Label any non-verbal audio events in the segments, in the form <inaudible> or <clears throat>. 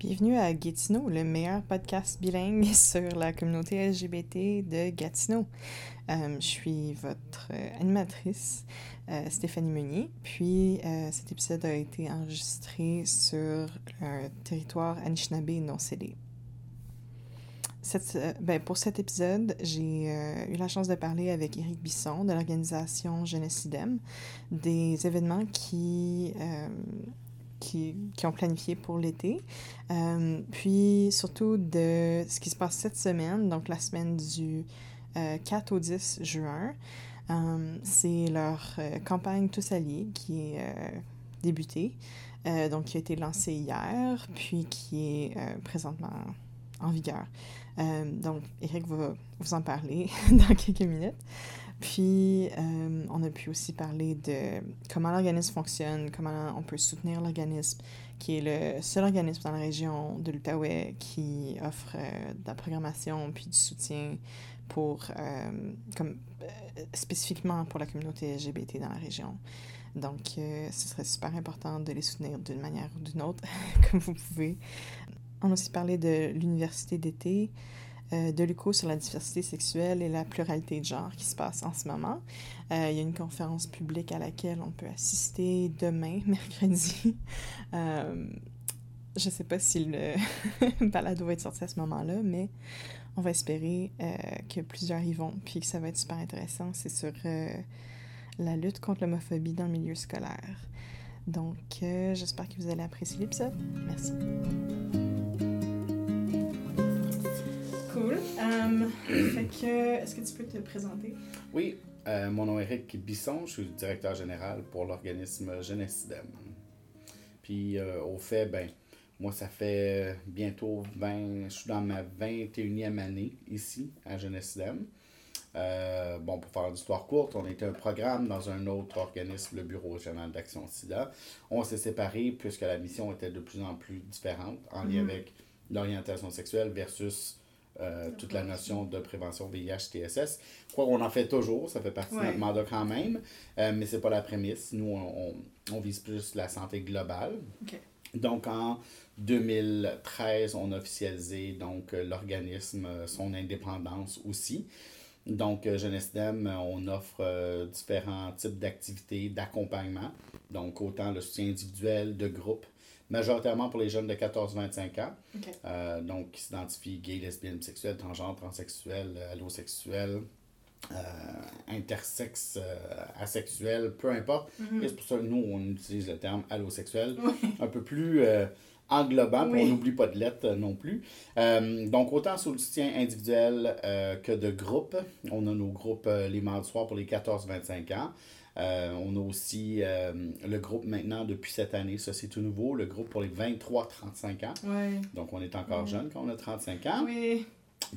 Bienvenue à Gatineau, le meilleur podcast bilingue <laughs> sur la communauté LGBT de Gatineau. Euh, je suis votre euh, animatrice, euh, Stéphanie Meunier, puis cet épisode a été enregistré sur un territoire Anishinaabe non cédé. Ben, pour cet épisode, j'ai eu la chance de parler avec Éric Bisson de l'organisation Jeunesse IDEM, des événements qui qui, ont planifié pour l'été. Euh, puis surtout de ce qui se passe cette semaine, donc la semaine du 4 euh, au 10 juin. Euh, c'est leur campagne Tous Alliés qui est débutée, donc qui a été lancée hier, puis qui est présentement en vigueur. donc, Eric va vous en parler <laughs> dans quelques minutes. Puis, euh, on a pu aussi parler de comment l'organisme fonctionne, comment on peut soutenir l'organisme, qui est le seul organisme dans la région de l'Outaouais qui offre euh, de la programmation puis du soutien pour, euh, comme, spécifiquement pour la communauté LGBT dans la région. Donc, ce serait super important de les soutenir d'une manière ou d'une autre, <laughs> comme vous pouvez. On a aussi parlé de l'université d'été, euh, de l'UCO sur la diversité sexuelle et la pluralité de genre qui se passe en ce moment. Euh, il y a une conférence publique à laquelle on peut assister demain, <laughs> mercredi. Euh, je ne sais pas si le <laughs> balado va être sorti à ce moment-là, mais on va espérer que plusieurs y vont, puis que ça va être super intéressant. C'est sur la lutte contre l'homophobie dans le milieu scolaire. Donc, j'espère que vous allez apprécier l'épisode. Merci. Euh, fait que, est-ce que tu peux te présenter? Oui, euh, mon nom est Eric Bisson, je suis directeur général pour l'organisme Jeunesse Puis, euh, au fait, ben, moi, ça fait bientôt 20, je suis dans ma 21e année ici à Jeunesse bon, pour faire l'histoire courte, on était un programme dans un autre organisme, le Bureau régional d'action SIDA. On s'est séparés puisque la mission était de plus en plus différente en lien mm-hmm. avec l'orientation sexuelle versus euh, toute la notion de prévention VIH, TSS. Je crois qu'on en fait toujours, ça fait partie de notre mandat quand même, euh, mais ce n'est pas la prémisse. Nous, on, on, vise plus la santé globale. Donc, en 2013, on a officialisé donc, l'organisme, euh, son indépendance aussi. Donc, Jeunesse Dem, on offre différents types d'activités, d'accompagnement. Donc, autant le soutien individuel, de groupe, majoritairement pour les jeunes de 14-25 ans. Euh, donc, qui s'identifient gay, lesbienne, bisexuel, transgenre, transsexuel, euh, allosexuel, euh, intersexe, asexuel, peu importe. Mhm. Et c'est pour ça que nous, on utilise le terme allosexuel, <laughs> un peu plus englobant, puis on n'oublie pas de lettres non plus. donc, autant sur le soutien individuel que de groupe. On a nos groupes les mardis soirs pour les 14-25 ans. Euh, on a aussi euh, le groupe maintenant depuis cette année, ça c'est tout nouveau, le groupe pour les 23-35 ans. Donc on est encore jeune quand on a 35 ans. Oui.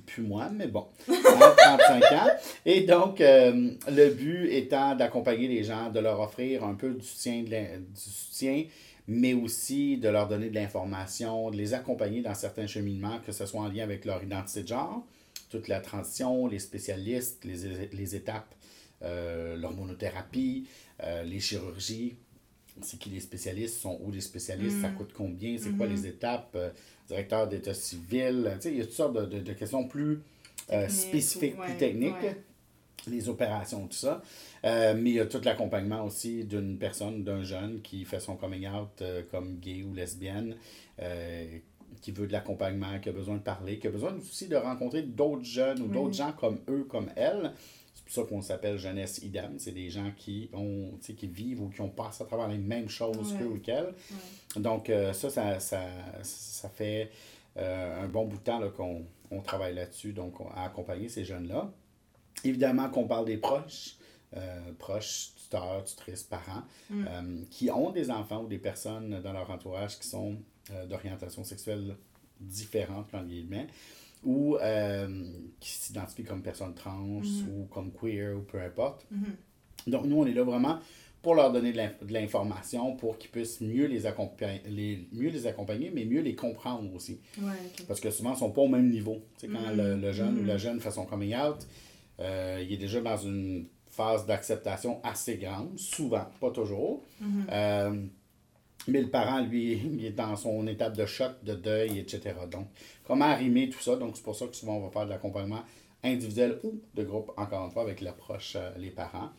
Plus moi, mais bon, <laughs> 35 ans. Et donc, euh, le but étant d'accompagner les gens, de leur offrir un peu du soutien, du soutien, mais aussi de leur donner de l'information, de les accompagner dans certains cheminements, que ce soit en lien avec leur identité de genre, toute la transition, les spécialistes, les, les étapes l'hormonothérapie, euh, les chirurgies. C'est qui les spécialistes, sont où les spécialistes, ça mm. coûte combien, c'est quoi mm-hmm. les étapes, euh, directeur d'état civil. Tu sais, il y a toutes sortes de, de, questions plus spécifiques, plus techniques. les opérations, tout ça. mais il y a tout l'accompagnement aussi d'une personne, d'un jeune qui fait son coming out comme gay ou lesbienne, qui veut de l'accompagnement, qui a besoin de parler, qui a besoin aussi de rencontrer d'autres jeunes ou d'autres gens comme eux, comme elle, ça qu'on s'appelle jeunesse idem. C'est des gens qui ont qui vivent ou qui ont passé à travers les mêmes choses qu'eux ou qu'elles. Donc, euh, ça, ça, ça, ça, fait euh, un bon bout de temps qu'on on travaille là-dessus, donc à accompagner ces jeunes-là. Évidemment qu'on parle des proches, euh, proches, tuteurs, tutrices, parents, mm. qui ont des enfants ou des personnes dans leur entourage qui sont d'orientation sexuelle différente, en guillemets ou euh, qui s'identifient comme personne trans mhm. ou comme queer ou peu importe. Mhm. Donc, nous, on est là vraiment pour leur donner de l'information pour qu'ils puissent mieux les, accompagner, les, mieux les accompagner, mais mieux les comprendre aussi. Parce que souvent, ils ne sont pas au même niveau. quand le, mhm. jeune ou la jeune fait son coming out, euh, il est déjà dans une phase d'acceptation assez grande, souvent, pas toujours. Euh, Mais le parent, lui, il est dans son étape de choc, de deuil, etc. Donc, comment arrimer tout ça? Donc, c'est pour ça que souvent, on va faire de l'accompagnement individuel ou de groupe, encore une fois, avec les proches, euh, les parents.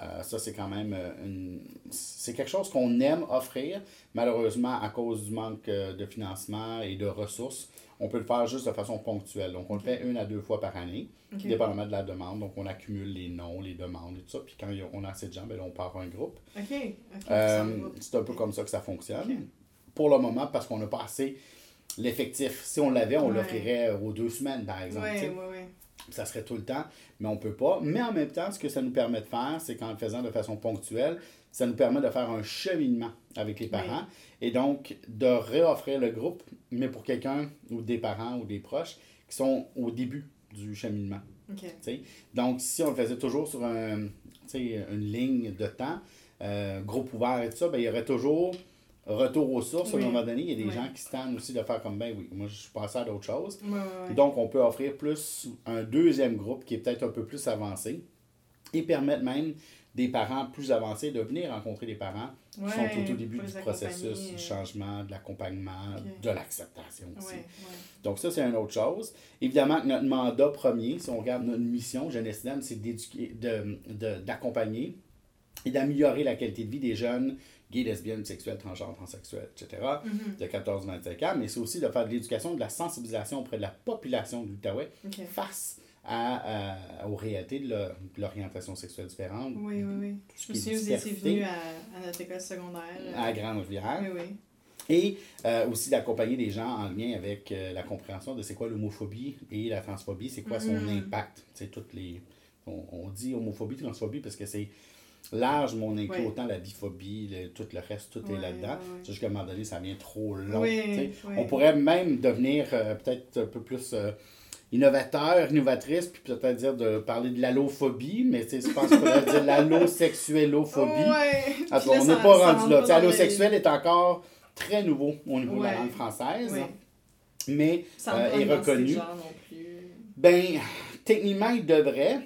Euh, ça, c'est quand même euh, une... c'est quelque chose qu'on aime offrir. Malheureusement, à cause du manque de financement et de ressources, on peut le faire juste de façon ponctuelle. Donc, on le fait une à deux fois par année, dépendamment de la demande. Donc, on accumule les noms, les demandes et tout ça. Puis quand on a assez de gens, ben on part un groupe. OK. c'est un peu comme ça que ça fonctionne. Pour le moment, parce qu'on n'a pas assez l'effectif. Si on l'avait, on l'offrirait aux deux semaines, par exemple. Oui, oui, oui ça serait tout le temps, mais on ne peut pas. Mais en même temps, ce que ça nous permet de faire, c'est qu'en le faisant de façon ponctuelle, ça nous permet de faire un cheminement avec les parents et donc de réoffrir le groupe, mais pour quelqu'un ou des parents ou des proches qui sont au début du cheminement. Donc, si on le faisait toujours sur un, une ligne de temps, euh, groupe ouvert et tout ça, ben, il y aurait toujours retour aux sources, à un moment donné, il y a des gens qui se tendent aussi de faire comme ben oui, moi je suis passé à d'autres choses. Donc on peut offrir plus un deuxième groupe qui est peut-être un peu plus avancé et permettre même des parents plus avancés de venir rencontrer des parents qui sont tout au début du processus du euh. changement, de l'accompagnement, de l'acceptation aussi. Donc ça, c'est une autre chose. Évidemment, notre mandat premier, si on regarde notre mission, Jeunesse c'est d'éduquer, d'accompagner de, et d'améliorer la qualité de vie des jeunes gays, lesbiennes, bisexuels, transgenres, transsexuels, etc., mm-hmm. de 14-25 ans, mais c'est aussi de faire de l'éducation, de la sensibilisation auprès de la population de l'Outaouais face à, aux réalités de l'orientation sexuelle différente. Oui, oui, oui. Je me souviens, vous étiez venu à, à, notre école secondaire. À Grande-Rivière. Oui, oui. Et euh, aussi d'accompagner les gens en lien avec euh, la compréhension de c'est quoi l'homophobie et la transphobie, c'est quoi son mm-hmm. impact. C'est toutes les. On, on, dit homophobie, transphobie parce que c'est large, mais on inclut autant la biphobie, tout le reste, tout est là-dedans. C'est juste qu'à un moment donné, ça vient trop long. On pourrait même devenir euh, peut-être un peu plus euh, innovateur, innovatrice, puis peut-être dire de parler de l'allophobie, mais je pense qu'on pourrait dire l'allosexuellophobie. on n'est pas rendu là. Allosexuel est encore très nouveau au niveau de la langue française, mais euh, est reconnu. Ben, techniquement, il devrait.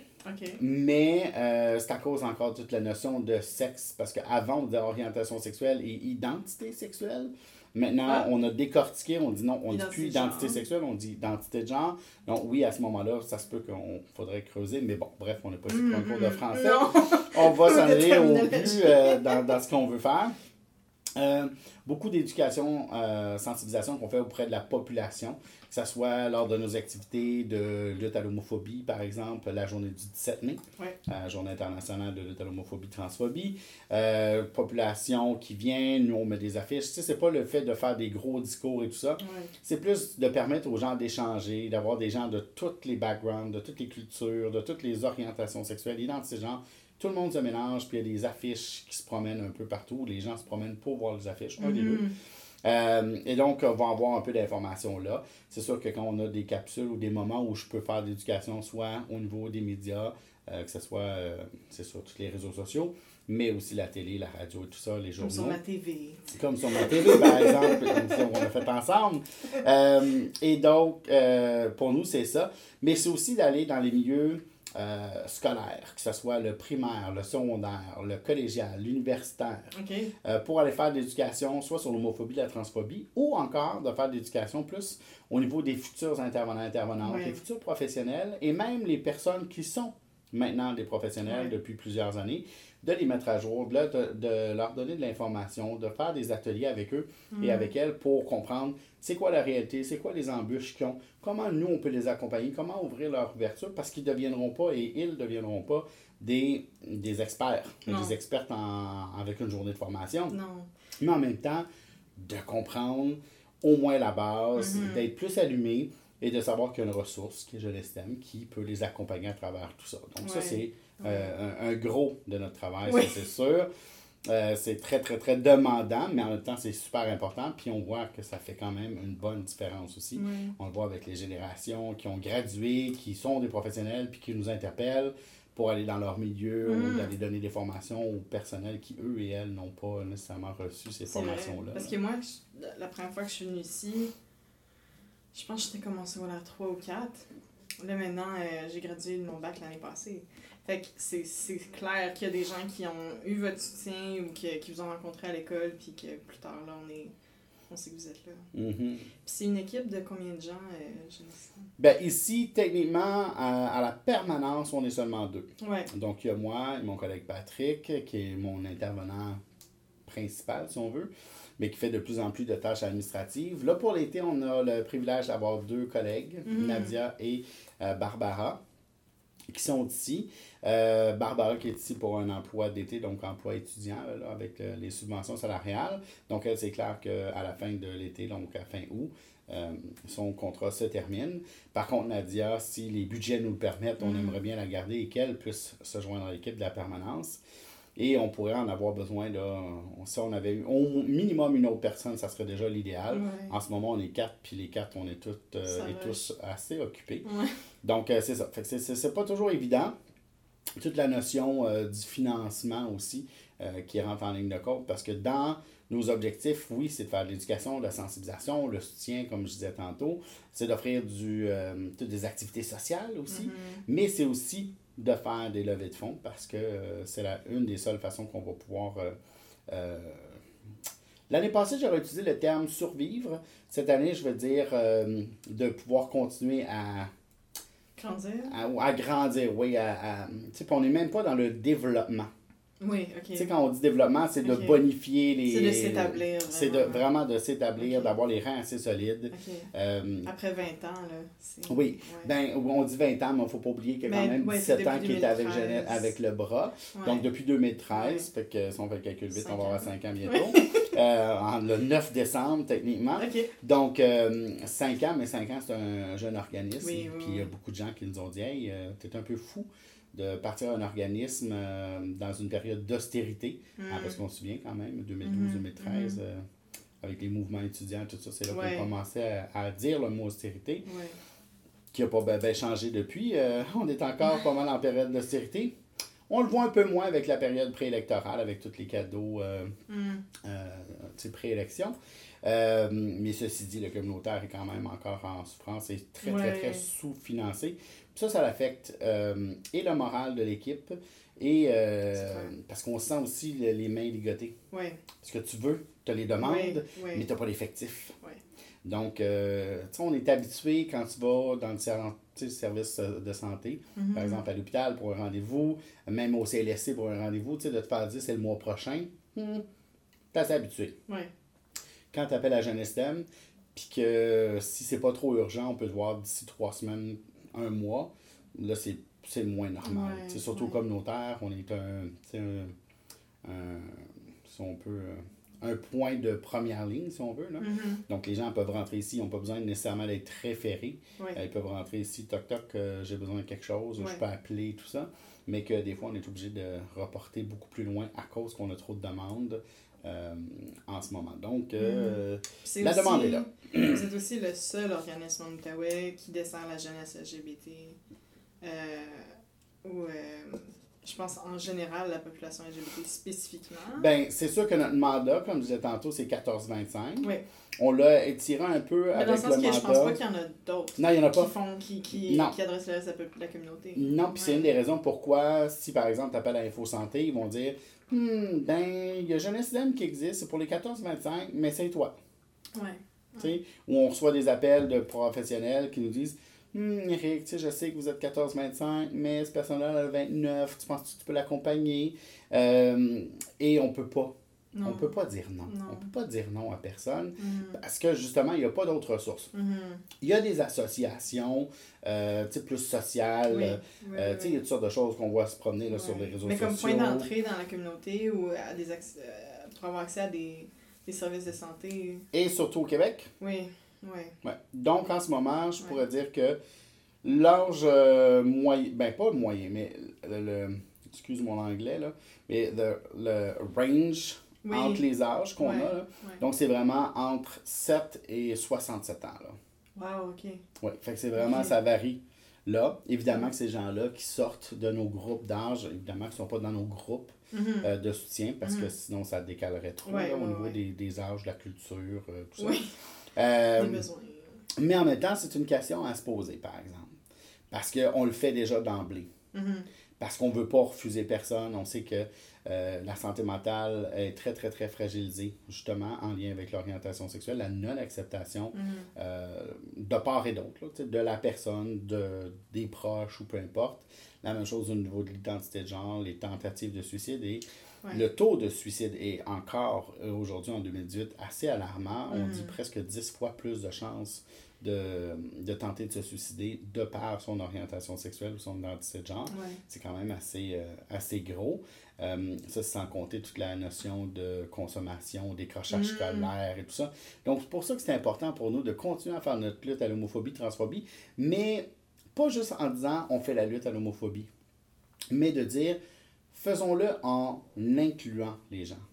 Mais euh, c'est à cause encore de toute la notion de sexe, parce qu'avant, on disait orientation sexuelle et identité sexuelle. Maintenant, ah. on a décortiqué, on dit non, on ne dit plus identité sexuelle, on dit identité de genre. Donc oui, à ce moment-là, ça se peut qu'on faudrait creuser, mais bon, bref, on n'est pas pour un cours de français. <laughs> on va <laughs> s'en aller au but euh, dans, dans, ce qu'on veut faire. Euh, beaucoup d'éducation, euh, sensibilisation qu'on fait auprès de la population, que ce soit lors de nos activités de lutte à l'homophobie, par exemple, la journée du 17 mai, la euh, journée internationale de lutte à l'homophobie, transphobie. Euh, population qui vient, nous on met des affiches. Tu sais, c'est pas le fait de faire des gros discours et tout ça. C'est plus de permettre aux gens d'échanger, d'avoir des gens de tous les backgrounds, de toutes les cultures, de toutes les orientations sexuelles, ces gens tout le monde se mélange, puis il y a des affiches qui se promènent un peu partout. Les gens se promènent pour voir les affiches, un des deux. Euh, et donc, on va avoir un peu d'informations là. C'est sûr que quand on a des capsules ou des moments où je peux faire de l'éducation, soit au niveau des médias, euh, que ce soit euh, c'est sur tous les réseaux sociaux, mais aussi la télé, la radio et tout ça, les journaux. Comme sur ma TV. Comme sur ma TV, par exemple, l'émission qu'on a faite ensemble. et donc, pour nous, c'est ça. Mais c'est aussi d'aller dans les milieux euh, scolaire, que ce soit le primaire, le secondaire, le collégial, l'universitaire, euh, pour aller faire de l'éducation, soit sur l'homophobie, la transphobie, ou encore de faire de l'éducation plus au niveau des futurs intervenants, intervenantes, les futurs professionnels, et même les personnes qui sont maintenant des professionnels depuis plusieurs années, de les mettre à jour, de, de, leur donner de l'information, de faire des ateliers avec eux et mm. avec elles pour comprendre c'est quoi la réalité, c'est quoi les embûches qu'ils ont, comment nous on peut les accompagner, comment ouvrir leur ouverture, parce qu'ils ne deviendront pas et ils ne deviendront pas des, des experts, des expertes en, avec une journée de formation. Non. Mais en même temps, de comprendre au moins la base, mm-hmm. d'être plus allumé et de savoir qu'il y a une ressource, qui est Je l'estime, qui peut les accompagner à travers tout ça. Donc ça, c'est euh, un, gros de notre travail, c'est sûr. Euh, c'est très, très, très demandant, mais en même temps, c'est super important. Puis on voit que ça fait quand même une bonne différence aussi. On le voit avec les générations qui ont gradué, qui sont des professionnels, puis qui nous interpellent pour aller dans leur milieu ou mm. d'aller donner des formations aux personnels qui, eux et elles, n'ont pas nécessairement reçu ces formations-là. Parce que moi, la première fois que je suis venue ici, je pense que j'étais commencé à 3 ou 4. là, maintenant, euh, j'ai gradué de mon bac l'année passée. Fait que c'est c'est clair qu'il y a des gens qui ont eu votre soutien ou que- qui vous ont rencontré à l'école, puis que plus tard, là, on est. On sait que vous êtes là. Mhm. Puis c'est une équipe de combien de gens, euh, Genesis? Ben, ici, techniquement, à, à la permanence, on est seulement deux. Ouais. Donc, il y a moi et mon collègue Patrick, qui est mon intervenant principal, si on veut, mais qui fait de plus en plus de tâches administratives. Là, pour l'été, on a le privilège d'avoir deux collègues, Mhm. Nadia et euh, Barbara, qui sont ici. Euh, Barbara qui est ici pour un emploi d'été, donc emploi étudiant, là, avec euh, les subventions salariales. Donc, elle, c'est clair qu'à la fin de l'été, donc à fin août, euh, son contrat se termine. Par contre, Nadia, si les budgets nous le permettent, on Mhm. aimerait bien la garder et qu'elle puisse se joindre à l'équipe de la permanence. Et on pourrait en avoir besoin, là, si on avait eu au minimum une autre personne, ça serait déjà l'idéal. Ouais. En ce moment, on est quatre, puis les quatre, on est toutes euh, et tous assez occupés. Ouais. Donc, euh, c'est ça. Fait que c'est- c'est c'est pas toujours évident. Toute la notion euh, du financement aussi euh, qui rentre en ligne de compte parce que dans nos objectifs, oui, c'est de faire de l'éducation, de la sensibilisation, le soutien, comme je disais tantôt, c'est d'offrir du, euh, toutes des activités sociales aussi, Mhm. mais c'est aussi de faire des levées de fonds parce que c'est une des seules façons qu'on va pouvoir. L'année passée, j'aurais utilisé le terme survivre. Cette année, je veux dire de pouvoir continuer à Grandir? à, à grandir, oui. À, à- tu sais, puis on n'est même pas dans le développement. Oui, ok. Tu sais, quand on dit développement, c'est de bonifier les. C'est de s'établir, C'est de vraiment. de s'établir, d'avoir les reins assez solides. Euh, Après 20 ans, là. oui, Ouais. ben, on dit 20 ans, mais il ne faut pas oublier qu'il y a quand Ben, même ouais, 17 c'est ans qu'il est avec, 2013. Jeannette- avec le bras. Ouais. Donc, depuis 2013, Ouais. fait que si on fait le calcul vite, on va avoir ans. 5 ans bientôt. <laughs> Euh, le 9 décembre, techniquement. Donc, 5 ans, mais 5 ans, c'est un jeune organisme. Oui, oui, Puis il y a beaucoup de gens qui nous ont dit Hey, euh, t'es un peu fou de partir un organisme euh, dans une période d'austérité. Mm. Ah, parce qu'on se souvient quand même, Mhm, 2012-2013, euh, avec les mouvements étudiants, tout ça, c'est là Ouais. qu'on commençait à, à dire le mot austérité, Ouais. qui n'a pas ben, ben changé depuis. Euh, <laughs> on est encore pas mal en période d'austérité. On le voit un peu moins avec la période préélectorale, avec tous les cadeaux. euh, Mm. euh, tu sais, préélection. Euh, mais ceci dit, le communautaire est quand même encore en souffrance et très, très, Ouais. très sous-financé. Ça, ça affecte euh, et le moral de l'équipe et euh, parce qu'on sent aussi le- les mains ligotées. Ouais. Parce que tu veux, tu as les demandes, ouais. mais tu n'as pas l'effectif. Donc, euh, tu sais, on est habitué quand tu vas dans le service euh, de santé, Mhm. par exemple à l'hôpital pour un rendez-vous, même au CLSC pour un rendez-vous, tu sais, de te faire dire c'est le mois prochain, hmm, t'es assez habitué. Ouais. Quand tu appelles à Jeunesse puis que si c'est pas trop urgent, on peut te voir d'ici trois semaines, un mois, là, c'est moins normal. Ouais, C'est surtout ouais. communautaire, on est un, tu sais, un, un- si on peut, euh, un point de première ligne, si on veut. Là. Mhm. Donc, les gens peuvent rentrer ici, ils n'ont pas besoin nécessairement d'être référés. Ouais. Euh, Ils peuvent rentrer ici, toc toc, euh, j'ai besoin de quelque chose, Ouais. je peux appeler, tout ça. Mais que des fois, on est obligé de reporter beaucoup plus loin à cause qu'on a trop de demandes euh, en ce moment. Donc, euh, C'est La aussi- demande est là. <clears throat> Vous êtes aussi le seul organisme en Outaouais qui dessert la jeunesse LGBT. Ou, je pense en général, la population LGBT spécifiquement. ben, c'est sûr que notre mandat, comme je disais tantôt, c'est 14-25. oui. On l'a étiré un peu Mais le avec sens le que je pense mandat. pas qu'il y en a d'autres Non, il n'y en a qui pas. font, qui, qui, Non. qui adressent le reste de la, communauté. Non, puis c'est une des raisons pourquoi, si par exemple tu appelles à Info Santé, ils vont dire Hmm, ben, il y a Jeunesse Dem qui existe, c'est pour les 14-25, mais c'est toi. Ouais. Tu sais, Où on reçoit des appels de professionnels qui nous disent Hum, Eric, je sais que vous êtes 14-25, mais cette personne-là elle a 29, tu penses que tu peux l'accompagner? Euh, Et on peut pas. Non. On peut pas dire non. Non. On peut pas dire non à personne Mhm. parce que justement, il n'y a pas d'autres ressources. Mhm. Il y a des associations euh, plus sociales. Oui, euh, oui, euh, oui, il y a toutes sortes de choses qu'on voit se promener là, sur les réseaux Mais comme sociaux. point d'entrée dans la communauté ou à des pour avoir accès à des, des services de santé. Et surtout au Québec? Oui, oui. Ouais. Donc, en ce moment, je Ouais. pourrais dire que l'âge euh, moyen, ben pas le moyen, mais le, le- excuse mon anglais, là, mais le, le range Oui. entre les âges qu'on Ouais. a, là. Donc c'est vraiment entre 7 et 67 ans. Là. Wow, ok. Ouais. Fait que c'est vraiment, ça varie. Là, évidemment que ces gens-là qui sortent de nos groupes d'âge, évidemment qu'ils ne sont pas dans nos groupes Mhm. euh, de soutien parce que Mhm. sinon ça décalerait trop Ouais, là, au niveau ouais. Des, des âges, de la culture, euh, tout ça. Oui, Euh, mais en même temps, c'est une question à se poser, par exemple. Parce qu'on le fait déjà d'emblée. Mhm. Parce qu'on ne veut pas refuser personne. On sait que euh, la santé mentale est très, très, très fragilisée, justement, en lien avec l'orientation sexuelle, la non-acceptation Mhm. euh, de part et d'autre, de la personne, de, des proches ou peu importe. La même chose au niveau de l'identité de genre, les tentatives de suicide et Ouais. le taux de suicide est encore euh, aujourd'hui en 2018 assez alarmant. On dit presque 10 fois plus de chances de, de tenter de se suicider de par son orientation sexuelle ou son identité de genre. Ouais. C'est quand même assez, euh, assez gros. Euh, ça, c'est sans compter toute la notion de consommation, décrochage Mm. scolaire et tout ça. Donc, c'est pour ça que c'est important pour nous de continuer à faire notre lutte à l'homophobie, transphobie, mais pas juste en disant on fait la lutte à l'homophobie, mais de dire faisons-le en incluant les gens.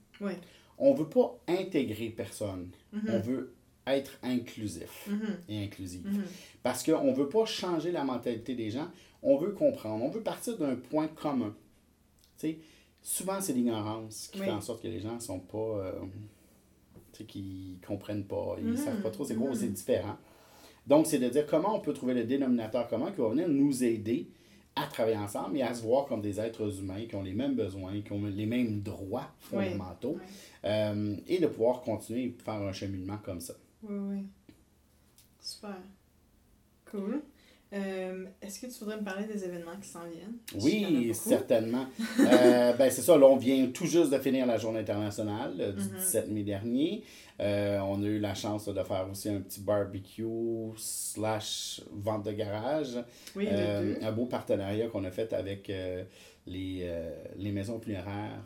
On veut pas intégrer personne, Mhm. on veut être inclusif Mhm. et inclusif. Mhm. Parce qu'on ne veut pas changer la mentalité des gens, on veut comprendre, on veut partir d'un point commun. Tu sais, souvent, c'est l'ignorance qui Oui. fait en sorte que les gens sont pas. euh, qui comprennent pas, ils Mhm. savent pas trop c'est quoi, c'est différent. Donc, c'est de dire comment on peut trouver le dénominateur commun qui va venir nous aider à travailler ensemble et à se voir comme des êtres humains qui ont les mêmes besoins, qui ont les mêmes droits fondamentaux, euh, et de pouvoir continuer et faire un cheminement comme ça. Oui, oui. Super. Cool. Euh, Est-ce que tu voudrais me parler des événements qui s'en viennent? Oui, certainement. <laughs> Euh, ben, c'est ça, là, on vient tout juste de finir la journée internationale euh, du Mhm. 17 mai dernier. Euh, on a eu la chance là, de faire aussi un petit barbecue slash vente de garage. Oui, un beau partenariat qu'on a fait avec les, les maisons funéraires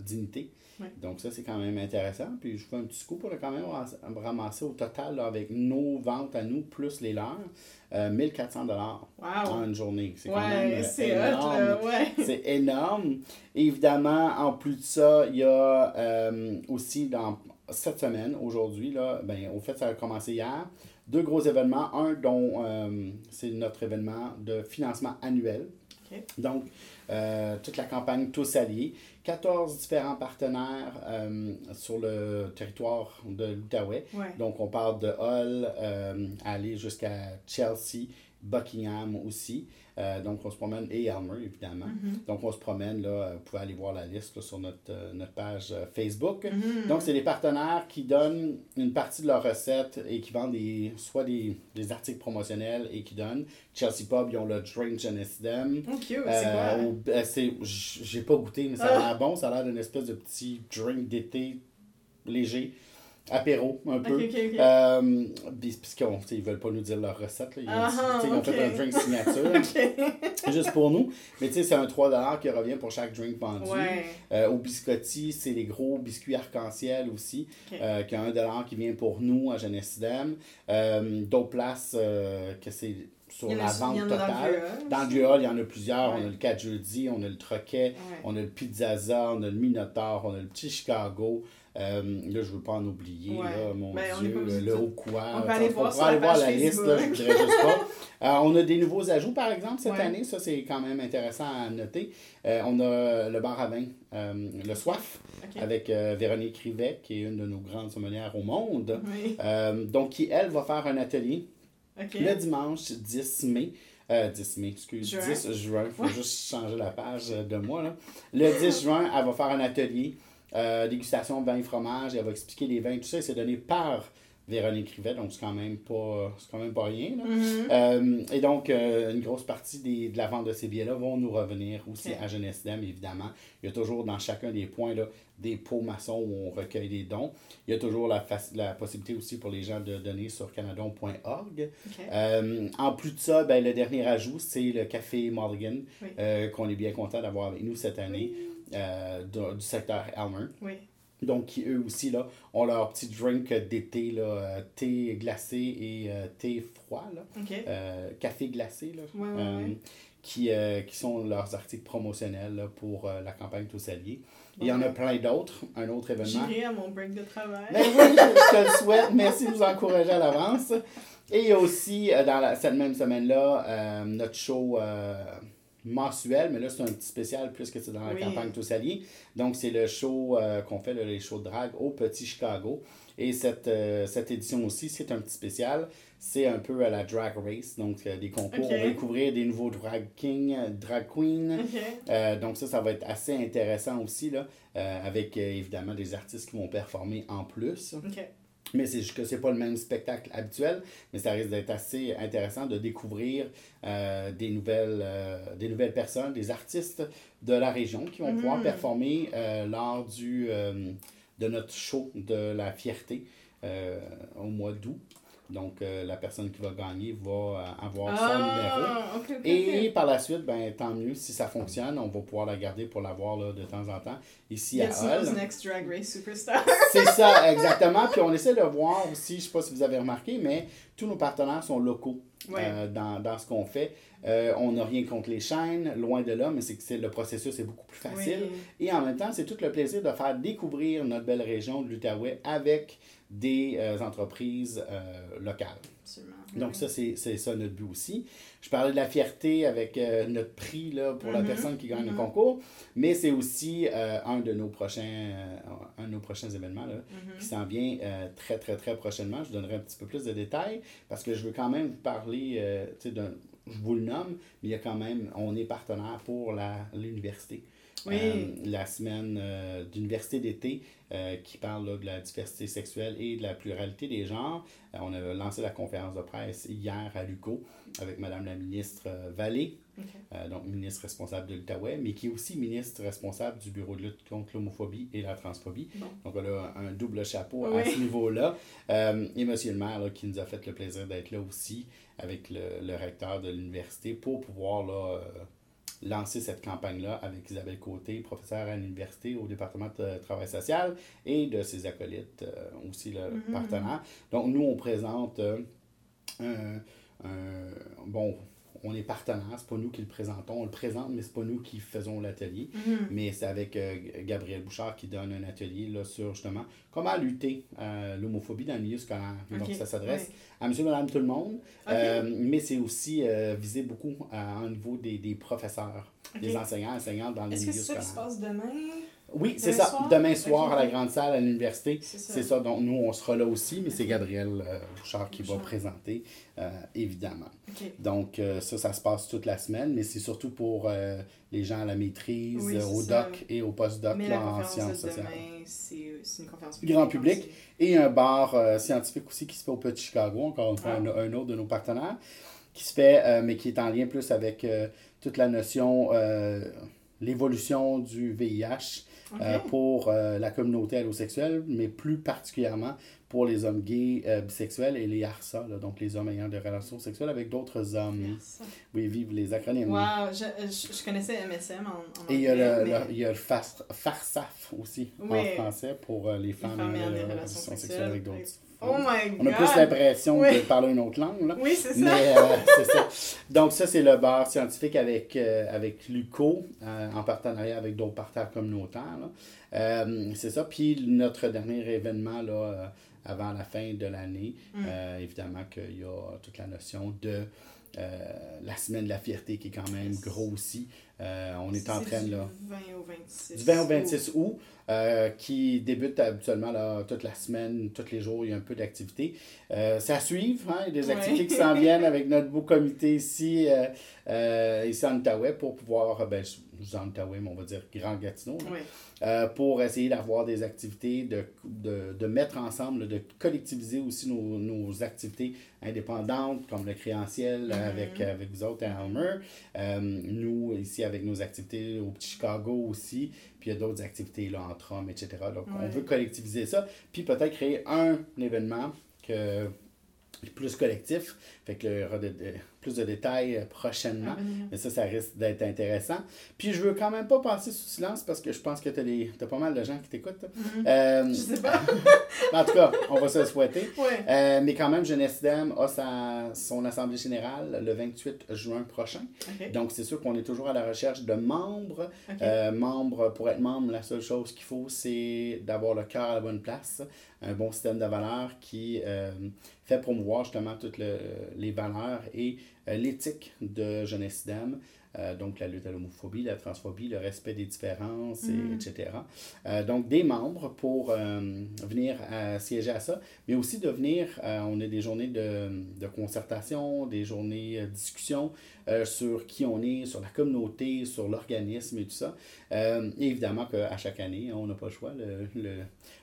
Dignité. Ouais. Donc ça, c'est quand même intéressant. Puis je fais un petit on a quand même ramasser au total là, avec nos ventes à nous, plus les leurs, euh, 1400 dollars en Wow! une journée. C'est quand même euh, énorme. là, ouais. <laughs> C'est énorme. Évidemment, en plus de ça, il y a euh, aussi dans cette semaine, aujourd'hui, là, ben, au fait, ça a commencé hier, deux gros événements. Un dont euh, c'est notre événement de financement annuel. Donc, euh, toute la campagne Tous Alliés. 14 différents partenaires euh, sur le territoire de l'Outaouais. Ouais. Donc, on parle de Hull, euh, aller jusqu'à Chelsea, Buckingham aussi. Euh, donc, on se promène, et Elmer, évidemment. Mhm. Donc, on se promène, là, euh, vous pouvez aller voir la liste là, sur notre, euh, notre page euh, Facebook. Mhm. Donc, c'est des partenaires qui donnent une partie de leurs recettes et qui vendent des, soit des, des articles promotionnels et qui donnent. Chelsea Pub, ils ont le Drink Genestem. Oh, cute, c'est Euh, quoi? euh, c'est- j- J'ai pas goûté, mais ça a Ah. l'air bon. Ça a l'air d'une espèce de petit drink d'été léger, apéro un peu. Ok, ok, ok. Euh, veulent pas nous dire leur recette. Là. Ils, ont, Ah, ils ont fait un drink signature, <laughs> juste pour nous. Mais tu sais, c'est un 3$ qui revient pour chaque drink vendu. Ouais. Euh, au biscotti, c'est les gros biscuits arc-en-ciel aussi, euh, qui a 1$ qui vient pour nous à Genesidem. Euh, D'autres places que c'est sur la vente totale. Dans le hall, il y en a plusieurs. Ouais. On a le 4 jeudi, on a le Troquet, Ouais. on a le Pizzaza, on a le Minotaur, on a le petit Chicago. Euh, là, je veux pas en oublier, Ouais. là, mon Ben, Dieu, le haut quoi. On peut aller voir aller la voir la liste, là, je voudrais juste pas. <laughs> Euh, on a des nouveaux ajouts, par exemple, cette Ouais. année. Ça, c'est quand même intéressant à noter. Euh, on a le bar à vin, le Soif, avec Véronique Rivet, qui est une de nos grandes sommelières au monde. Oui. Donc, qui, elle, va faire un atelier le dimanche 10 mai. Euh, 10 mai, excuse. Juin. 10 juin. Il faut juste changer la page de moi. Là. Le 10 <laughs> juin, elle va faire un atelier euh, dégustation vin et fromage. Elle va expliquer les vins. Tout ça, c'est donné par Véronique Rivet. Donc, c'est quand même pas, c'est quand même pas rien. là. Mhm. Euh, et donc, euh, une grosse partie des, de la vente de ces billets-là vont nous revenir aussi à Jeunesse évidemment. Il y a toujours dans chacun des points là, des pots maçons où on recueille des dons. Il y a toujours la, faci- la possibilité aussi pour les gens de donner sur canadon.org. Euh, en plus de ça, ben, le dernier ajout, c'est le Café Oui. euh, qu'on est bien content d'avoir avec nous cette année, euh, du, du secteur Elmer. Oui. Donc, qui eux aussi, là, ont leur petit drink d'été, là, euh, thé glacé et euh, thé froid, là, euh, café glacé, là, Ouais, ouais, ouais. Qui, qui sont leurs articles promotionnels là, pour la campagne Tous Alliés. Il y en a plein d'autres, un autre événement. J'irai à mon break de travail. Ben oui, je, te le souhaite. Merci de nous encourager à l'avance. Et aussi, dans la- cette même semaine-là, notre show mensuel, mais là, c'est un petit spécial puisque c'est dans la Oui. campagne Tous Alliés. Donc, c'est le show euh, qu'on fait, là, les shows de drague au Petit Chicago. Et cette, euh, cette édition aussi, c'est un petit spécial. C'est un peu à la drag race, donc euh, des concours. Ok. On va découvrir des nouveaux drag kings, euh, drag queens. Ok. Euh, donc ça, ça va être assez intéressant aussi, là, avec évidemment des artistes qui vont performer en plus. Mais c'est juste que c'est pas le même spectacle habituel, mais ça risque d'être assez intéressant de découvrir euh, des, nouvelles, euh, des nouvelles personnes, des artistes de la région qui vont pouvoir Mhm. performer euh, lors du, de notre show de la fierté au mois d'août. Donc, euh, la personne qui va gagner va euh, avoir son numéro. Ah, ok, Et par la suite, ben, tant mieux si ça fonctionne. On va pouvoir la garder pour la voir là, de temps en temps ici à Hull. Next Drag Race Superstar. <laughs> C'est ça, <laughs> exactement. Puis on essaie de voir aussi, je ne sais pas si vous avez remarqué, mais tous nos partenaires sont locaux Ouais. euh, dans, dans ce qu'on fait. Euh, on n'a rien contre les chaînes, loin de là, mais c'est que c'est- le processus est beaucoup plus facile. Oui. Et en même temps, c'est tout le plaisir de faire découvrir notre belle région de l'Outaouais avec des euh, entreprises locales. Absolument. Donc ça, c'est c'est ça notre but aussi. Je parlais de la fierté avec euh, notre prix là, pour la Mhm, personne qui gagne le mhm. concours, mais c'est aussi euh, un, de nos prochains, euh, un de nos prochains événements là, Mhm. qui s'en vient euh, très, très, très prochainement. Je donnerai un petit peu plus de détails parce que je veux quand même vous parler, euh, tu sais, d'un- je vous le nomme, mais il y a quand même, on est partenaire pour la- l'université. Oui. Euh, la semaine euh, d'université d'été euh, qui parle là, de la diversité sexuelle et de la pluralité des genres. On a lancé la conférence de presse hier à l'UCO avec Madame la ministre Vallée, donc ministre responsable de l'Outaouais, mais qui est aussi ministre responsable du Bureau de lutte contre l'homophobie et la transphobie. Bon. Donc, on a un double chapeau à ce niveau-là. Et Monsieur le maire, là, qui nous a fait le plaisir d'être là aussi avec le, le recteur de l'université pour pouvoir là, lancer cette campagne-là avec Isabelle Côté, professeure à l'université au département de travail social et de ses acolytes euh, aussi, le Mhm. partenaire. Donc, nous, on présente euh, un, un- Bon, on est partenaire, c'est pas nous qui le présentons, on le présente, mais c'est pas nous qui faisons l'atelier. Mhm. Mais c'est avec euh, Gabriel Bouchard qui donne un atelier là, sur justement comment lutter à l'homophobie dans le milieu scolaire. Donc ça s'adresse ouais. à monsieur, madame, tout le monde. Euh, mais c'est aussi euh, visé beaucoup au niveau des, des professeurs, des enseignants, enseignantes dans le Est-ce que milieu c'est ça qui scolaire. se passe demain? Oui, c'est ça. soir? Demain soir à la grande salle à l'université. C'est ça. Donc nous, on sera là aussi, mais c'est Gabriel euh, Bouchard qui va présenter, euh, évidemment. Donc, euh, ça, ça se passe toute la semaine, mais c'est surtout pour les gens à la maîtrise, Oui, au ça. doc et au postdoc là, en sciences sociales. c'est une conférence Grand public. aussi. Et un bar scientifique aussi qui se fait au Petit Chicago, encore une fois, Ah. un, un autre de nos partenaires, qui se fait, mais qui est en lien plus avec toute la notion, l'évolution du VIH Euh, pour euh, la communauté allosexuelle, mais plus particulièrement pour les hommes gays, euh, bisexuels et les ARSA, là, donc les hommes ayant des relations sexuelles avec d'autres hommes. Oui, vive les acronymes. Wow, je, je, je connaissais MSM en, en Et il y a anglais, le, mais- le- il y a le FARSAF aussi Oui. en français pour les femmes, femmes ayant des relations sexuelles sexuelles. avec d'autres. Oh my god! On a plus l'impression Oui. de parler une autre langue. Là. Oui, c'est ça. Mais euh, <laughs> c'est ça. Donc, ça, c'est le bar scientifique avec, euh, avec l'UCO, euh, en partenariat avec d'autres partenaires communautaires. là. C'est ça. Puis, notre dernier événement, là, avant la fin de l'année, Mm. évidemment qu'il y a toute la notion de euh, la semaine de la fierté qui est quand même gros aussi. Euh, on est en train, du là, 20 au 26. du 20 au 26 août, euh, qui débute habituellement là, toute la semaine, tous les jours, il y a un peu d'activité. À suivre, hein, il y a des Ouais. activités qui s'en <laughs> viennent avec notre beau comité ici, ici en Outaouais pour pouvoir, ben, je je dis en Outaouais, mais on va dire Grand Gatineau, là, Oui. euh, pour essayer d'avoir des activités, de, de, de mettre ensemble, de collectiviser aussi nos, nos activités indépendantes, comme le créanciel Mhm. avec, avec vous autres à Elmer. Euh, nous, ici, avec nos activités au Petit Chicago aussi, puis il y a d'autres activités là, en Trom, etc. Donc, on veut collectiviser ça, puis peut-être créer un événement que plus collectif. Fait que il plus de détails euh, prochainement. Ah, Mais ça, ça risque d'être intéressant. Puis je veux quand même pas passer sous silence parce que je pense que tu as, pas mal de gens qui t'écoutent. Mhm. Euh, Je sais pas. <laughs> en tout cas, on va se le souhaiter. ouais. Euh, mais quand même, Jeunesse Dame a sa, son assemblée générale le 28 juin prochain. Donc, c'est sûr qu'on est toujours à la recherche de membres. Ok. Euh, membre, pour être membre, la seule chose qu'il faut, c'est d'avoir le cœur à la bonne place, un bon système de valeurs qui fait promouvoir justement toutes le- les valeurs et l'éthique de Jeunesse Dame euh, donc la lutte à l'homophobie, la transphobie, le respect des différences, et, etc. Euh, donc des membres pour euh, venir euh, siéger à ça, mais aussi de venir, euh, on a des journées de, de concertation, des journées de discussion euh, sur qui on est, sur la communauté, sur l'organisme et tout ça. Euh, évidemment qu'à chaque année, hein, on n'a pas le choix. Le, le,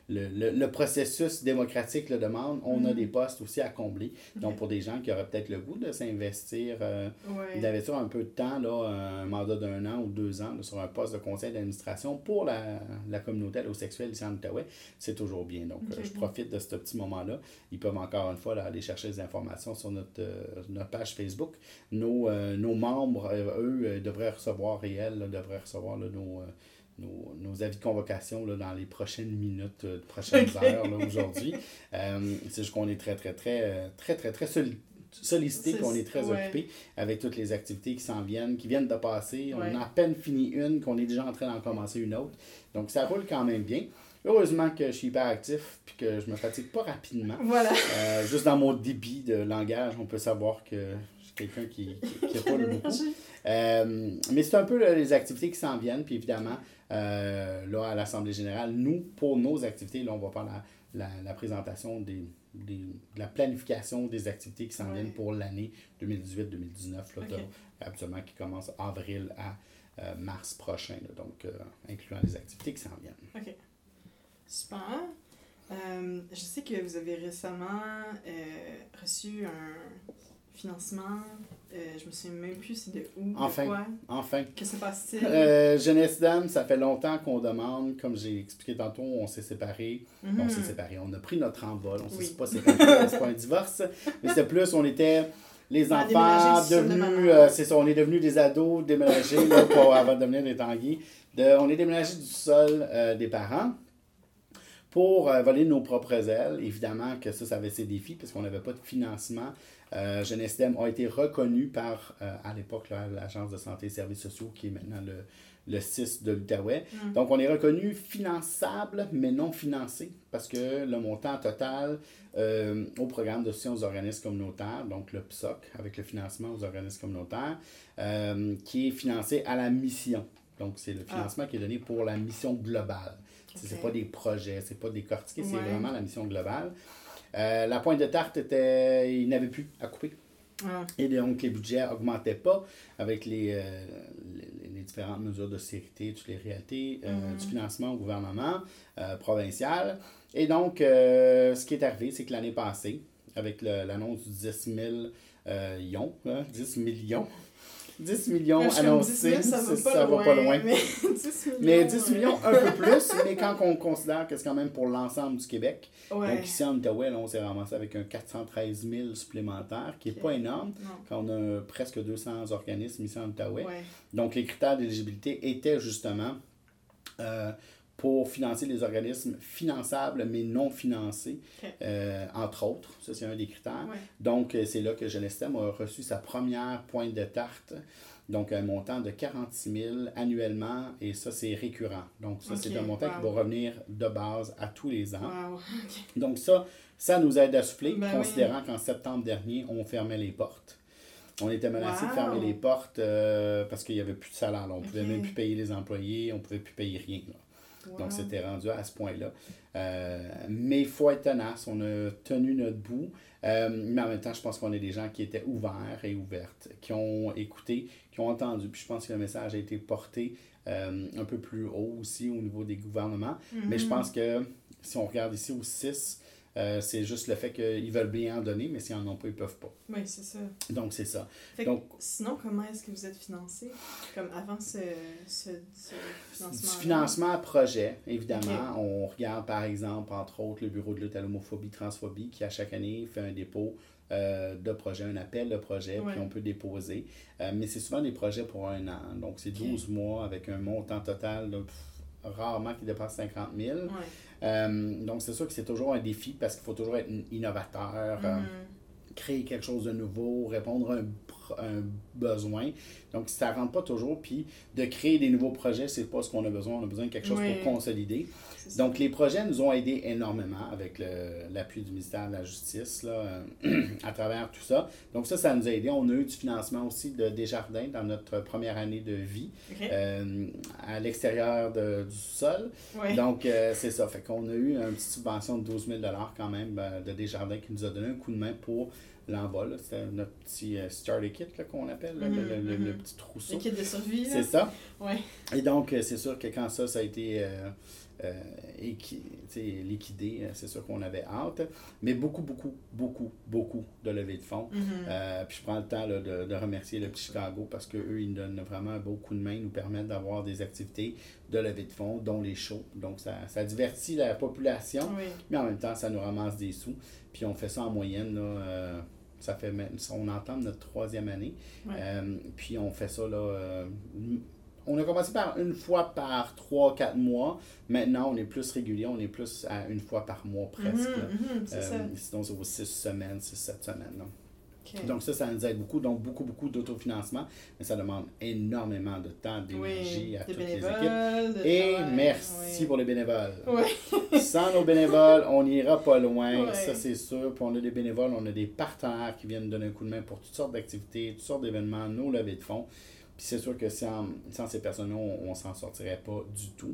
le, le, le processus démocratique le demande. On a Mhm. des postes aussi à combler. Donc, pour des gens qui auraient peut-être le goût de s'investir, euh, Ouais. d'investir un peu de temps, là, un mandat d'un an ou deux ans là, sur un poste de conseil d'administration pour la, la communauté allosexuelle ici en Outaouais, c'est toujours bien. Donc, euh, je profite de ce petit moment-là. Ils peuvent encore une fois là, aller chercher des informations sur notre, euh, notre page Facebook. Nos, euh, nos membres, euh, eux, euh, devraient recevoir, et elles, là, devraient recevoir nos, euh, nos, nos avis de convocation là, dans les prochaines minutes, euh, prochaines <laughs> Ok. heures aujourd'hui. Euh, c'est juste qu'on est très, très, très, euh, très, très, très soli- sollicité, qu'on est très ouais. occupé avec toutes les activités qui s'en viennent, qui viennent de passer. Ouais. On a à peine fini une, qu'on est déjà en train d'en commencer une autre. Donc, ça roule quand même bien. Heureusement que je suis hyper actif puis que je me fatigue pas rapidement. Voilà. Euh, juste dans mon débit de langage, on peut savoir que je suis quelqu'un qui n'a pas le beaucoup. <laughs> Euh, mais c'est un peu là, les activités qui s'en viennent. Puis évidemment, euh, là, à l'Assemblée générale, nous, pour nos activités, là, on va faire la, la, la présentation des, des, de la planification des activités qui s'en Ouais. viennent pour l'année 2018-2019, là, Ok. t'as- habituellement qui commence avril à euh, mars prochain, là, donc euh, incluant les activités qui s'en viennent. Ok. Super. Euh, je sais que vous avez récemment reçu un financement. Euh, je me souviens même plus c'est de où, Enfin. de quoi. Enfin, Que se passe-t-il? Euh, Jeunesse Dame, ça fait longtemps qu'on demande, comme j'ai expliqué tantôt, on s'est séparés. Mhm. On s'est séparés, on a pris notre envol, on s'est Oui. pas séparés, c'est pas un <laughs> divorce, mais c'est plus, on était les On enfants de devenus, euh, c'est ça, on est devenus des ados déménagés là, pour, avant de devenir des tanguis. De, on est déménagé du sol des parents pour euh, voler nos propres ailes. Évidemment que ça, ça avait ses défis parce qu'on n'avait pas de financement. Euh, Jeunesse STEM a été reconnu par, euh, à l'époque, l'Agence de santé et services sociaux, qui est maintenant le, le 6 de l'Outaouais. Mm. Donc, on est reconnu finançable, mais non financé, parce que le montant total euh, au programme de soutien aux organismes communautaires, donc le PSOC, avec le financement aux organismes communautaires, euh, qui est financé à la mission. Donc, c'est le financement qui est donné pour la mission globale. Ce C'est pas des projets, c'est pas décortiqué, c'est Ouais. vraiment la mission globale. Euh, la pointe de tarte était. Il n'avait plus à couper. Ah, Et donc, les budgets n'augmentaient pas avec les, euh, les, les différentes mesures de sécurité, toutes les réalités euh, Mhm. du financement au gouvernement provincial. Et donc, ce qui est arrivé, c'est que l'année passée, avec l'annonce du 10 000 euh, ions, hein, 10 millions, 10 millions comme annoncés, 10 000, ça va pas, ça loin, va pas loin. Mais <laughs> 10 millions. Mais 10 ouais. millions, un peu plus, mais quand on considère que c'est quand même pour l'ensemble du Québec. Ouais. Donc ici en Outaouais, là, on s'est ramassé avec un 413 000 supplémentaire, qui n'est pas énorme Non. quand on a presque 200 organismes ici en Outaouais. Ouais. Donc, les critères d'éligibilité étaient justement euh, pour financer les organismes finançables mais non financés, euh, entre autres. Ça, c'est un des critères. Ouais. Donc, euh, c'est là que Genestem a reçu sa première pointe de tarte. Donc, un montant de 46 000 annuellement, et ça, c'est récurrent. Donc, ça, c'est un montant qui va revenir de base à tous les ans. Wow. <laughs> Donc ça, ça nous aide à souffler, Ben considérant qu'en septembre dernier, on fermait les portes. On était menacé de fermer les portes euh, parce qu'il n'y avait plus de salaire. là. On ne pouvait même plus payer les employés, on ne pouvait plus payer rien. là. Wow. Donc c'était rendu à ce point-là. Euh, mais il faut être tenace, on a tenu notre bout. Euh, mais en même temps, je pense qu'on est des gens qui étaient ouverts et ouvertes, qui ont écouté, qui ont entendu. Puis je pense que le message a été porté euh, un peu plus haut aussi au niveau des gouvernements. Mais je Mhm. pense que si on regarde ici au 6, euh, c'est juste le fait qu'ils veulent bien en donner, mais s'ils n'en ont pas, ils peuvent pas. Oui, c'est ça. Donc, c'est ça. Fait Donc- sinon, comment est-ce que vous êtes financé? Comme avant ce, ce, ce financement Du financement à projet, évidemment. On regarde, par exemple, entre autres, le Bureau de lutte à l'homophobie, transphobie, qui, à chaque année, fait un dépôt euh, de projet, un appel de projet, Ouais. puis on peut déposer. Euh, mais c'est souvent des projets pour un an. Donc, c'est 12 mois avec un montant total de rarement qui dépasse 50 000. Ouais. Euh, donc, c'est sûr que c'est toujours un défi parce qu'il faut toujours être innovateur. euh, Mhm. créer quelque chose de nouveau, répondre à un, besoin. Donc, ça ne rentre pas toujours. Puis, de créer des nouveaux projets, c'est pas ce qu'on a besoin. On a besoin de quelque chose Oui. pour consolider. Donc, les projets nous ont aidés énormément avec l'appui du ministère de la Justice là, <clears throat> à travers tout ça. Donc, ça, ça nous a aidés. On a eu du financement aussi de Desjardins dans notre première année de vie euh, à l'extérieur du sol. Donc, euh, c'est ça. Fait qu'on a eu une petite subvention de 12 000 quand même euh, de Desjardins qui nous a donné un coup de main pour l'envol. C'était notre petit starter kit qu'on appelle, le, mm-hmm. petit trousseau. Le kit de survie. C'est ça. Et donc, c'est sûr que quand ça, ça a été euh, liquidé, euh, c'est sûr qu'on avait hâte. Mais beaucoup, beaucoup, beaucoup, beaucoup de levées de fonds. Mm-hmm. Euh, puis je prends le temps de, de, remercier le petit Chicago parce qu'eux, ils nous donnent vraiment un beau coup de main, ils nous permettent d'avoir des activités de levée de fonds, dont les shows. Donc ça, ça divertit la population, mais en même temps, ça nous ramasse des sous. Puis on fait ça en moyenne. Là, ça fait on entend notre troisième année. puis on fait ça là, on a commencé par une fois par 3-4 mois. Maintenant, on est plus régulier, on est plus à une fois par mois presque. Mhm, mhm, euh, sinon, c'est aux 6 semaines, 6-7 semaines. Donc ça, ça nous aide beaucoup. Donc beaucoup, beaucoup d'autofinancement, mais ça demande énormément de temps, d'énergie à toutes les équipes. Et merci pour les bénévoles. Sans nos bénévoles, on n'ira pas loin, ça c'est sûr. Puis on a des bénévoles, on a des partenaires qui viennent donner un coup de main pour toutes sortes d'activités, toutes sortes d'événements, nos levées de fonds. Puis c'est sûr que sans, ces personnes-là, on, ne s'en sortirait pas du tout.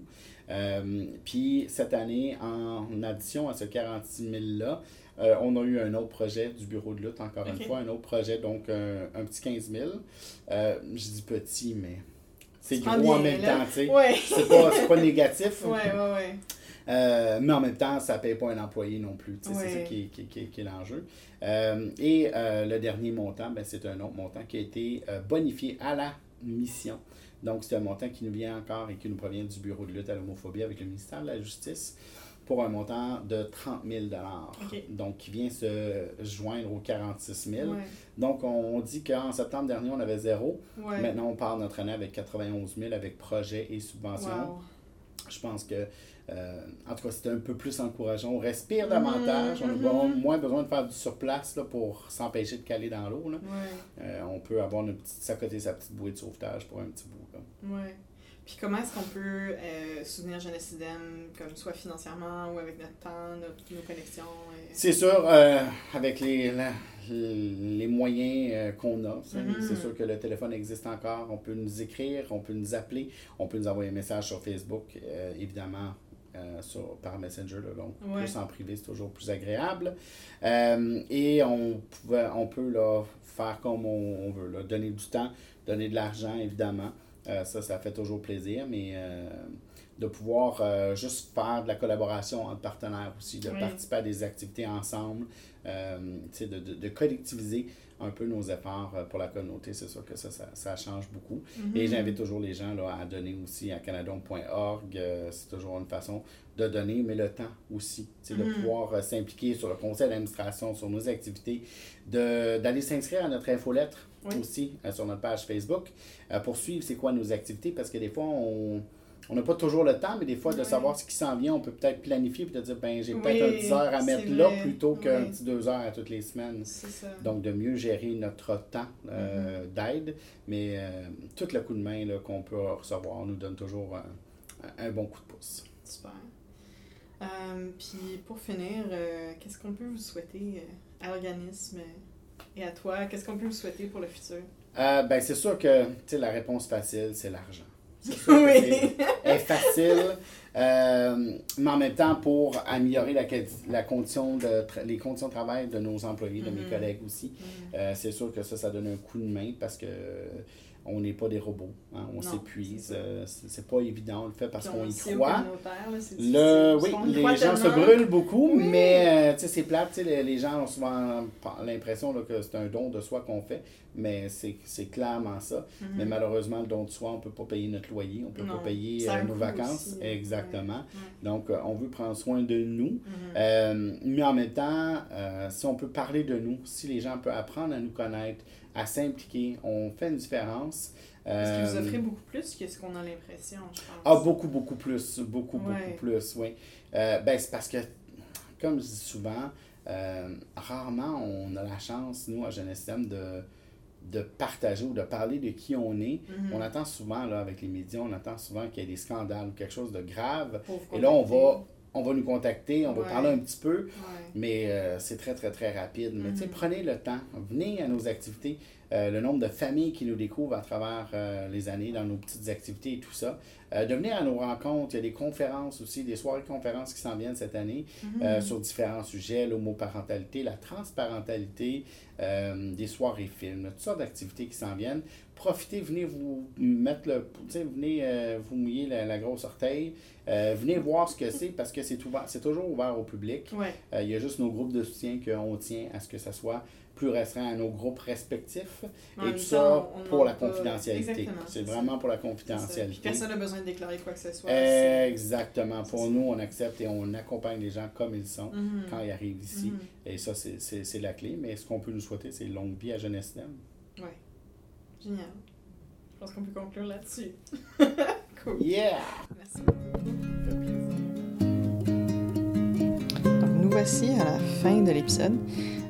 Euh, puis cette année, en addition à ce 46 000-là, euh, on a eu un autre projet du bureau de lutte, encore une fois, un autre projet, donc un, petit 15 000. Euh, je dis petit, mais c'est gros en même temps, tu sais. C'est pas, pas négatif. <laughs> Ouais, ouais, ouais. mais en même temps, ça ne paye pas un employé non plus. C'est ça qui, qui, qui, qui est l'enjeu. et le dernier montant, ben, c'est un autre montant qui a été bonifié à la mission. Donc, c'est un montant qui nous vient encore et qui nous provient du Bureau de lutte à l'homophobie avec le ministère de la Justice pour un montant de 30 000 Donc, qui vient se joindre aux 46 000 Donc, on, dit qu'en septembre dernier, on avait zéro. Maintenant, on part notre année avec 91 000 avec projet et subvention. Je pense que euh, en tout cas, c'était un peu plus encourageant. On respire davantage. on a mm-hmm. moins besoin de faire du surplace là, pour s'empêcher de caler dans l'eau. Euh, on peut avoir une petite, sa petite bouée de sauvetage pour un petit bout. Là. Puis comment est-ce qu'on peut euh, soutenir Jeunesse comme soit financièrement ou avec notre temps, nos connexions? C'est sûr, avec les, les moyens qu'on a. Mm-hmm. C'est sûr que le téléphone existe encore. On peut nous écrire, on peut nous appeler, on peut nous envoyer un message sur Facebook. évidemment, euh, sur, par Messenger. donc, plus en privé, c'est toujours plus agréable. Euh, et on, pouvait, on peut là, faire comme on, veut, là, donner du temps, donner de l'argent, évidemment. Euh, ça, ça fait toujours plaisir, mais de pouvoir juste faire de la collaboration entre partenaires aussi, de participer à des activités ensemble, de, de, de, collectiviser un peu nos efforts euh, pour la communauté. C'est sûr que ça, ça, change beaucoup. Et mhm. j'invite toujours les gens là, à donner aussi à canadon.org. Euh, c'est toujours une façon de donner, mais le temps aussi. c'est De mhm. pouvoir euh, s'impliquer sur le conseil d'administration, sur nos activités, d'aller s'inscrire à notre infolettre aussi sur notre page Facebook pour suivre c'est quoi nos activités parce que des fois, on on n'a pas toujours le temps, mais des fois, de savoir ce qui s'en vient, on peut peut-être planifier et de dire, ben, j'ai peut-être un 10 heures à mettre là plutôt qu'un petit 2 heures à toutes les semaines. Donc, de mieux gérer notre temps euh, mm-hmm. d'aide. Mais euh, tout le coup de main qu'on peut recevoir nous donne toujours un, bon coup de pouce. Super. Euh, puis, pour finir, qu'est-ce qu'on peut vous souhaiter à l'organisme et à toi? Qu'est-ce qu'on peut vous souhaiter pour le futur? ben, c'est sûr que la réponse facile, c'est l'argent. <laughs> C'est est facile, euh, mais en même temps pour améliorer la, la condition de les conditions de travail de nos employés, de mes mm-hmm. collègues aussi. Mm-hmm. Euh, c'est sûr que ça, ça donne un coup de main parce que on n'est pas des robots. Hein, on s'épuise. Euh, c'est pas évident, on le fait parce qu'on y croit. Le, oui, les gens se brûlent beaucoup, mais euh, c'est plate. Les, les gens ont souvent l'impression que c'est un don de soi qu'on fait, mais c'est clairement ça. Mm-hmm. Mais malheureusement, le don de soi, on ne peut pas payer notre loyer, on ne peut pas payer euh, nos vacances. Exactement. Donc, on veut prendre soin de nous. Mm-hmm. mais en même temps, si on peut parler de nous, si les gens peuvent apprendre à nous connaître, à s'impliquer. On fait une différence. Est-ce que vous offrez beaucoup plus que ce qu'on a l'impression, je pense? Ah, beaucoup, beaucoup plus. Beaucoup, beaucoup plus, oui. Euh, ben, c'est parce que, comme je dis souvent, euh, rarement on a la chance, nous, à Jeunesse de, de partager ou de parler de qui on est. Mhm. On attend souvent, là, avec les médias, on attend souvent qu'il y ait des scandales ou quelque chose de grave. Et là, on va, on va nous contacter, on va Ouais. parler un petit peu, Ouais. mais euh, c'est très, très, très rapide. Mais tu sais, Mhm. prenez le temps, venez à nos activités. Euh, le nombre de familles qui nous découvrent à travers euh, les années dans nos petites activités et tout ça. Euh, de venir à nos rencontres, il y a des conférences aussi, des soirées conférences qui s'en viennent cette année euh, sur différents sujets, l'homoparentalité, la transparentalité, des soirées films, toutes sortes d'activités qui s'en viennent. Profitez, venez vous mettre le, venez vous mouiller la, la grosse orteil, venez voir ce que c'est parce que c'est ouvert, c'est toujours ouvert au public. Ouais. Il y a juste nos groupes de soutien qu'on tient à ce que ça soit plus restreint à nos groupes respectifs En et tout temps, ça pour la pas- confidentialité. C'est vraiment pour la confidentialité. Personne n'a besoin de déclarer quoi que ce soit. Exactement. Pour nous, on accepte et on accompagne les gens comme ils sont Mhm. quand ils arrivent ici. Mhm. Et ça, c'est- la clé. Mais ce qu'on peut nous souhaiter, c'est longue vie à Jeunesse. Ouais. Génial. Je pense qu'on peut conclure là-dessus. <laughs> cool. Yeah! Merci beaucoup. Ça fait plaisir. Donc, nous voici à la fin de l'épisode.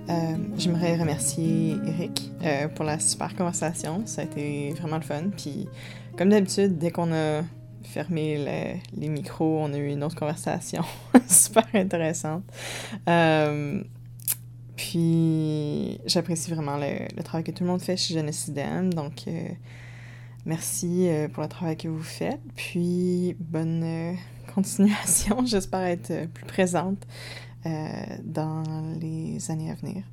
Euh, J'aimerais remercier Eric euh, pour la super conversation. Ça a été vraiment le fun. Puis, comme d'habitude, dès qu'on a fermé le- les micros, on a eu une autre conversation <laughs> super intéressante. Euh, puis, j'apprécie vraiment le, travail que tout le monde fait chez Jeunesse Idem. Donc, merci pour le travail que vous faites. Puis, bonne <laughs> continuation. J'espère être plus présente dans les années à venir.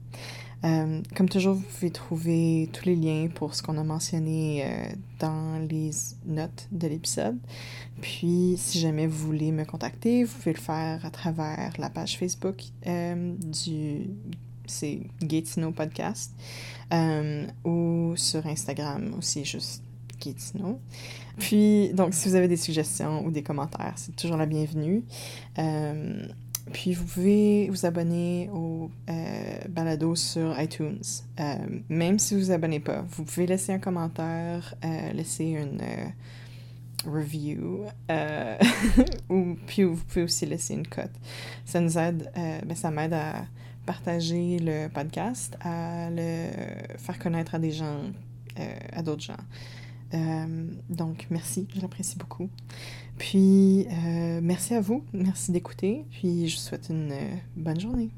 Euh, comme toujours, vous pouvez trouver tous les liens pour ce qu'on a mentionné euh, dans les notes de l'épisode. Puis, si jamais vous voulez me contacter, vous pouvez le faire à travers la page Facebook euh, du c'est Gatineau Podcast euh, ou sur Instagram aussi, juste Gatineau. Puis, donc, si vous avez des suggestions ou des commentaires, c'est toujours la bienvenue. Puis vous pouvez vous abonner au euh, balado sur iTunes. Euh, même si vous vous abonnez pas, vous pouvez laisser un commentaire, euh, laisser une euh, review, <laughs> ou puis vous pouvez aussi laisser une cote. Ça nous aide, ben, ça m'aide à partager le podcast, à le faire connaître à des gens, à d'autres gens. Donc merci, je l'apprécie beaucoup. Puis, euh, merci à vous, merci d'écouter, puis je vous souhaite une euh, bonne journée.